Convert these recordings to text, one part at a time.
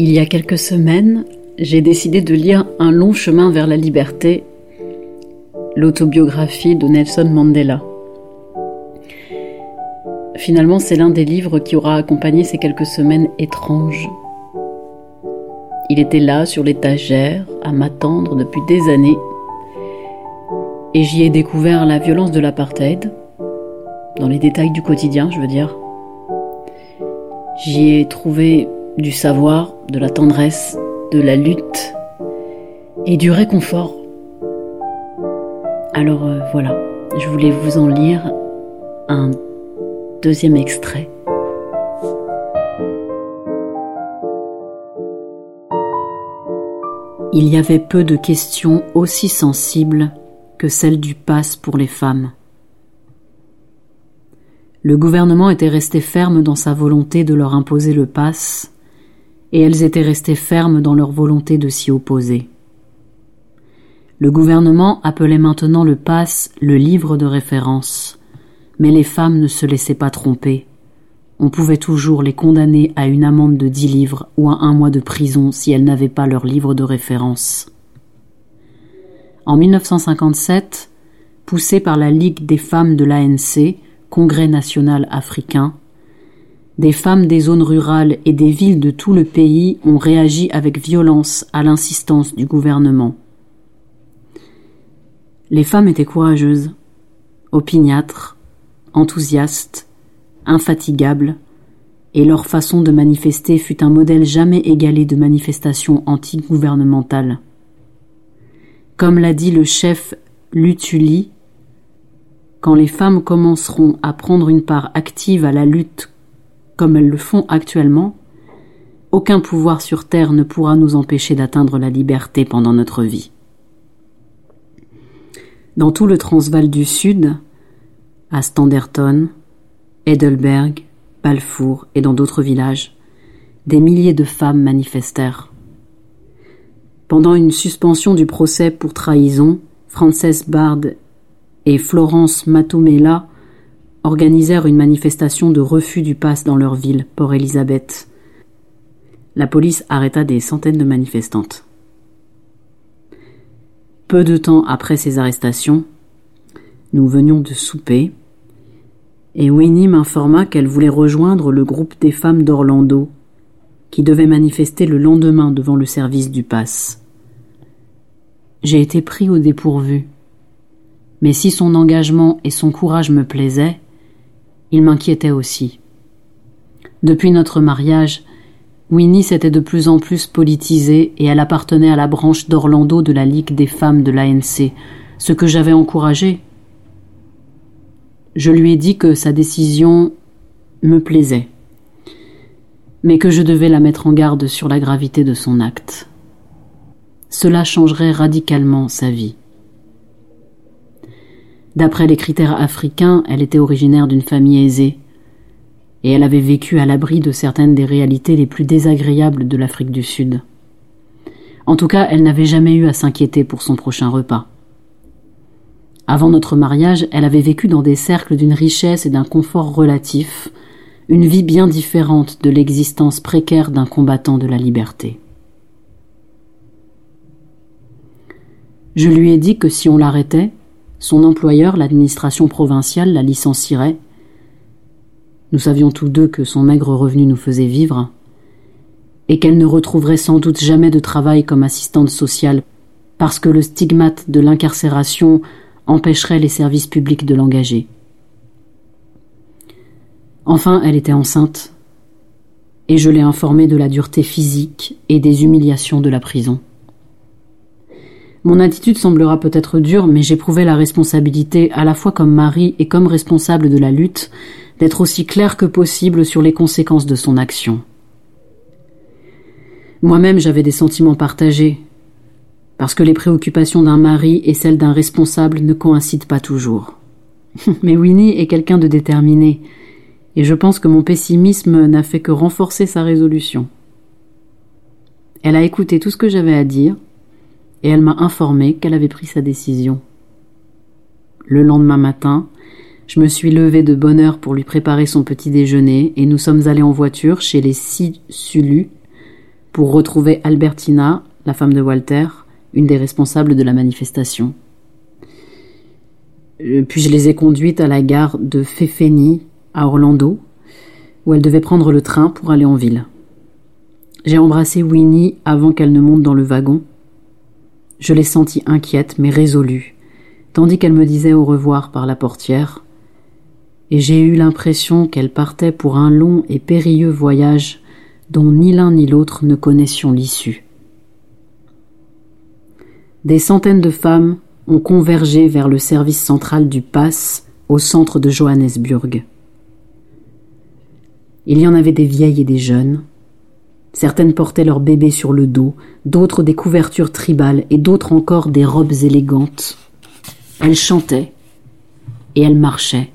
Il y a quelques semaines, j'ai décidé de lire Un long chemin vers la liberté, l'autobiographie de Nelson Mandela. Finalement, c'est l'un des livres qui aura accompagné ces quelques semaines étranges. Il était là, sur l'étagère, à m'attendre depuis des années, et j'y ai découvert la violence de l'apartheid, dans les détails du quotidien, je veux dire. J'y ai trouvé du savoir, de la tendresse, de la lutte et du réconfort. Alors euh, voilà, je voulais vous en lire un deuxième extrait. Il y avait peu de questions aussi sensibles que celle du pass pour les femmes. Le gouvernement était resté ferme dans sa volonté de leur imposer le pass et elles étaient restées fermes dans leur volonté de s'y opposer. Le gouvernement appelait maintenant le passe le livre de référence, mais les femmes ne se laissaient pas tromper. On pouvait toujours les condamner à une amende de dix livres ou à un mois de prison si elles n'avaient pas leur livre de référence. En 1957, poussé par la Ligue des femmes de l'ANC, Congrès national africain, des femmes des zones rurales et des villes de tout le pays ont réagi avec violence à l'insistance du gouvernement. Les femmes étaient courageuses, opiniâtres, enthousiastes, infatigables, et leur façon de manifester fut un modèle jamais égalé de manifestation anti-gouvernementale. Comme l'a dit le chef Lutuli, quand les femmes commenceront à prendre une part active à la lutte comme elles le font actuellement, aucun pouvoir sur Terre ne pourra nous empêcher d'atteindre la liberté pendant notre vie. Dans tout le Transvaal du Sud, à Standerton, Heidelberg, Balfour et dans d'autres villages, des milliers de femmes manifestèrent. Pendant une suspension du procès pour trahison, Frances Bard et Florence Matomela organisèrent une manifestation de refus du pass dans leur ville, Port-Elizabeth. La police arrêta des centaines de manifestantes. Peu de temps après ces arrestations, nous venions de souper, et Winnie m'informa qu'elle voulait rejoindre le groupe des femmes d'Orlando, qui devait manifester le lendemain devant le service du pass. J'ai été pris au dépourvu, mais si son engagement et son courage me plaisaient, il m'inquiétait aussi. Depuis notre mariage, Winnie s'était de plus en plus politisée et elle appartenait à la branche d'Orlando de la Ligue des femmes de l'ANC, ce que j'avais encouragé. Je lui ai dit que sa décision me plaisait, mais que je devais la mettre en garde sur la gravité de son acte. Cela changerait radicalement sa vie. D'après les critères africains, elle était originaire d'une famille aisée, et elle avait vécu à l'abri de certaines des réalités les plus désagréables de l'Afrique du Sud. En tout cas, elle n'avait jamais eu à s'inquiéter pour son prochain repas. Avant notre mariage, elle avait vécu dans des cercles d'une richesse et d'un confort relatif, une vie bien différente de l'existence précaire d'un combattant de la liberté. Je lui ai dit que si on l'arrêtait, son employeur, l'administration provinciale, la licencierait. Nous savions tous deux que son maigre revenu nous faisait vivre, et qu'elle ne retrouverait sans doute jamais de travail comme assistante sociale, parce que le stigmate de l'incarcération empêcherait les services publics de l'engager. Enfin, elle était enceinte, et je l'ai informée de la dureté physique et des humiliations de la prison. Mon attitude semblera peut-être dure, mais j'éprouvais la responsabilité, à la fois comme mari et comme responsable de la lutte, d'être aussi clair que possible sur les conséquences de son action. Moi-même j'avais des sentiments partagés, parce que les préoccupations d'un mari et celles d'un responsable ne coïncident pas toujours. Mais Winnie est quelqu'un de déterminé, et je pense que mon pessimisme n'a fait que renforcer sa résolution. Elle a écouté tout ce que j'avais à dire, et elle m'a informé qu'elle avait pris sa décision. Le lendemain matin, je me suis levé de bonne heure pour lui préparer son petit déjeuner, et nous sommes allés en voiture chez les six Sulus pour retrouver Albertina, la femme de Walter, une des responsables de la manifestation. Euh, puis je les ai conduites à la gare de Fefeni, à Orlando, où elles devaient prendre le train pour aller en ville. J'ai embrassé Winnie avant qu'elle ne monte dans le wagon. Je l'ai sentie inquiète mais résolue, tandis qu'elle me disait au revoir par la portière, et j'ai eu l'impression qu'elle partait pour un long et périlleux voyage dont ni l'un ni l'autre ne connaissions l'issue. Des centaines de femmes ont convergé vers le service central du Pass au centre de Johannesburg. Il y en avait des vieilles et des jeunes. Certaines portaient leurs bébés sur le dos, d'autres des couvertures tribales et d'autres encore des robes élégantes. Elles chantaient et elles marchaient.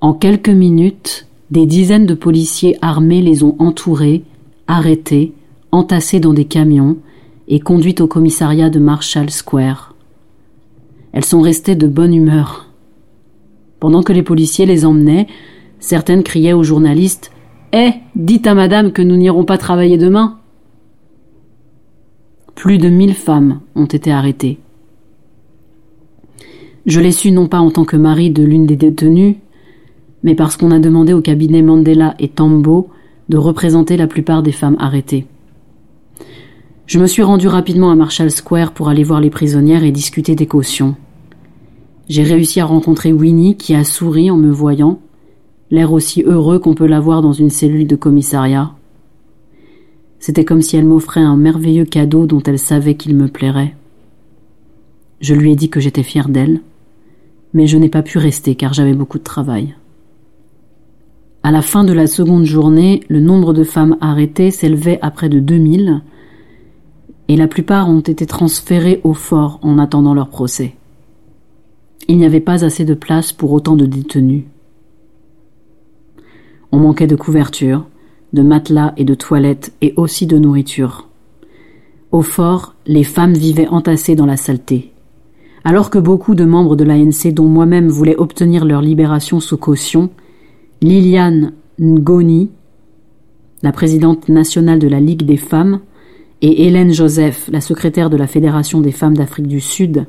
En quelques minutes, des dizaines de policiers armés les ont entourées, arrêtées, entassées dans des camions et conduites au commissariat de Marshall Square. Elles sont restées de bonne humeur. Pendant que les policiers les emmenaient, certaines criaient aux journalistes Eh, dites à madame que nous n'irons pas travailler demain. Plus de mille femmes ont été arrêtées. Je l'ai su non pas en tant que mari de l'une des détenues, mais parce qu'on a demandé au cabinet Mandela et Tambo de représenter la plupart des femmes arrêtées. Je me suis rendu rapidement à Marshall Square pour aller voir les prisonnières et discuter des cautions. J'ai réussi à rencontrer Winnie qui a souri en me voyant, l'air aussi heureux qu'on peut l'avoir dans une cellule de commissariat. C'était comme si elle m'offrait un merveilleux cadeau dont elle savait qu'il me plairait. Je lui ai dit que j'étais fière d'elle, mais je n'ai pas pu rester car j'avais beaucoup de travail. À la fin de la seconde journée, le nombre de femmes arrêtées s'élevait à près de 2000 et la plupart ont été transférées au fort en attendant leur procès. Il n'y avait pas assez de place pour autant de détenus. On manquait de couverture, de matelas et de toilettes et aussi de nourriture. Au fort, les femmes vivaient entassées dans la saleté. Alors que beaucoup de membres de l'ANC, dont moi-même, voulaient obtenir leur libération sous caution, Liliane Ngoni, la présidente nationale de la Ligue des femmes, et Hélène Joseph, la secrétaire de la Fédération des femmes d'Afrique du Sud,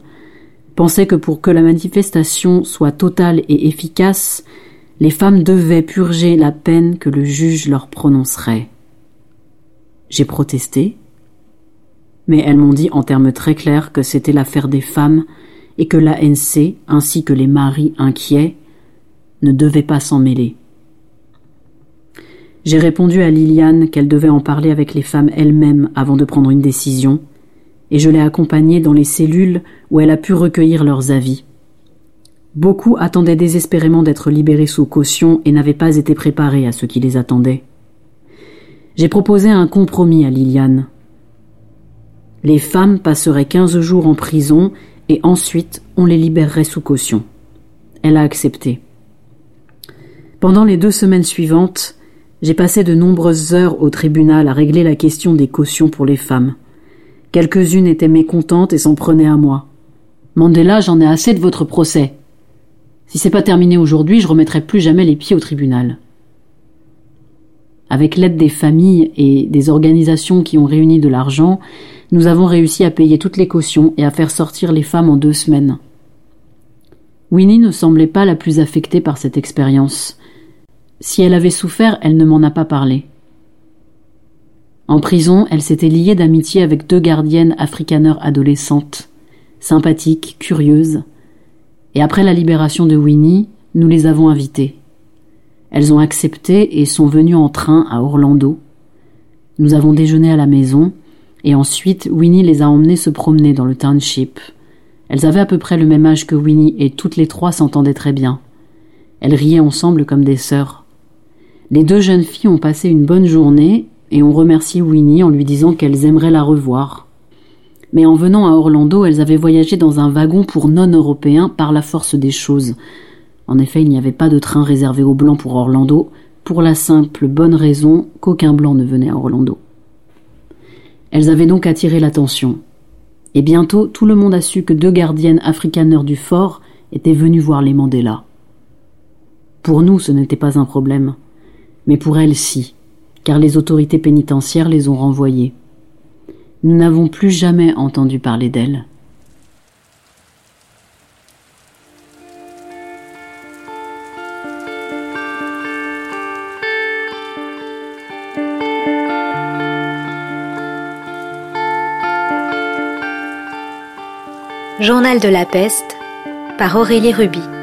pensaient que pour que la manifestation soit totale et efficace, les femmes devaient purger la peine que le juge leur prononcerait. J'ai protesté, mais elles m'ont dit en termes très clairs que c'était l'affaire des femmes et que l'ANC, ainsi que les maris inquiets, ne devait pas s'en mêler. J'ai répondu à Liliane qu'elle devait en parler avec les femmes elles-mêmes avant de prendre une décision, et je l'ai accompagnée dans les cellules où elle a pu recueillir leurs avis. Beaucoup attendaient désespérément d'être libérés sous caution et n'avaient pas été préparés à ce qui les attendait. J'ai proposé un compromis à Liliane. Les femmes passeraient quinze jours en prison et ensuite on les libérerait sous caution. Elle a accepté. Pendant les deux semaines suivantes, j'ai passé de nombreuses heures au tribunal à régler la question des cautions pour les femmes. Quelques-unes étaient mécontentes et s'en prenaient à moi. Mandela, j'en ai assez de votre procès. Si c'est pas terminé aujourd'hui, je remettrai plus jamais les pieds au tribunal. Avec l'aide des familles et des organisations qui ont réuni de l'argent, nous avons réussi à payer toutes les cautions et à faire sortir les femmes en deux semaines. Winnie ne semblait pas la plus affectée par cette expérience. Si elle avait souffert, elle ne m'en a pas parlé. En prison, elle s'était liée d'amitié avec deux gardiennes africaneurs adolescentes, sympathiques, curieuses, et après la libération de Winnie, nous les avons invitées. Elles ont accepté et sont venues en train à Orlando. Nous avons déjeuné à la maison, et ensuite Winnie les a emmenées se promener dans le township. Elles avaient à peu près le même âge que Winnie et toutes les trois s'entendaient très bien. Elles riaient ensemble comme des sœurs. Les deux jeunes filles ont passé une bonne journée et ont remercié Winnie en lui disant qu'elles aimeraient la revoir. Mais en venant à Orlando, elles avaient voyagé dans un wagon pour non-européens par la force des choses. En effet, il n'y avait pas de train réservé aux blancs pour Orlando, pour la simple bonne raison qu'aucun blanc ne venait à Orlando. Elles avaient donc attiré l'attention. Et bientôt, tout le monde a su que deux gardiennes africaneurs du fort étaient venues voir les Mandela. Pour nous, ce n'était pas un problème. Mais pour elles, si, car les autorités pénitentiaires les ont renvoyées. Nous n'avons plus jamais entendu parler d'elles. Journal de la peste par Aurélie Ruby.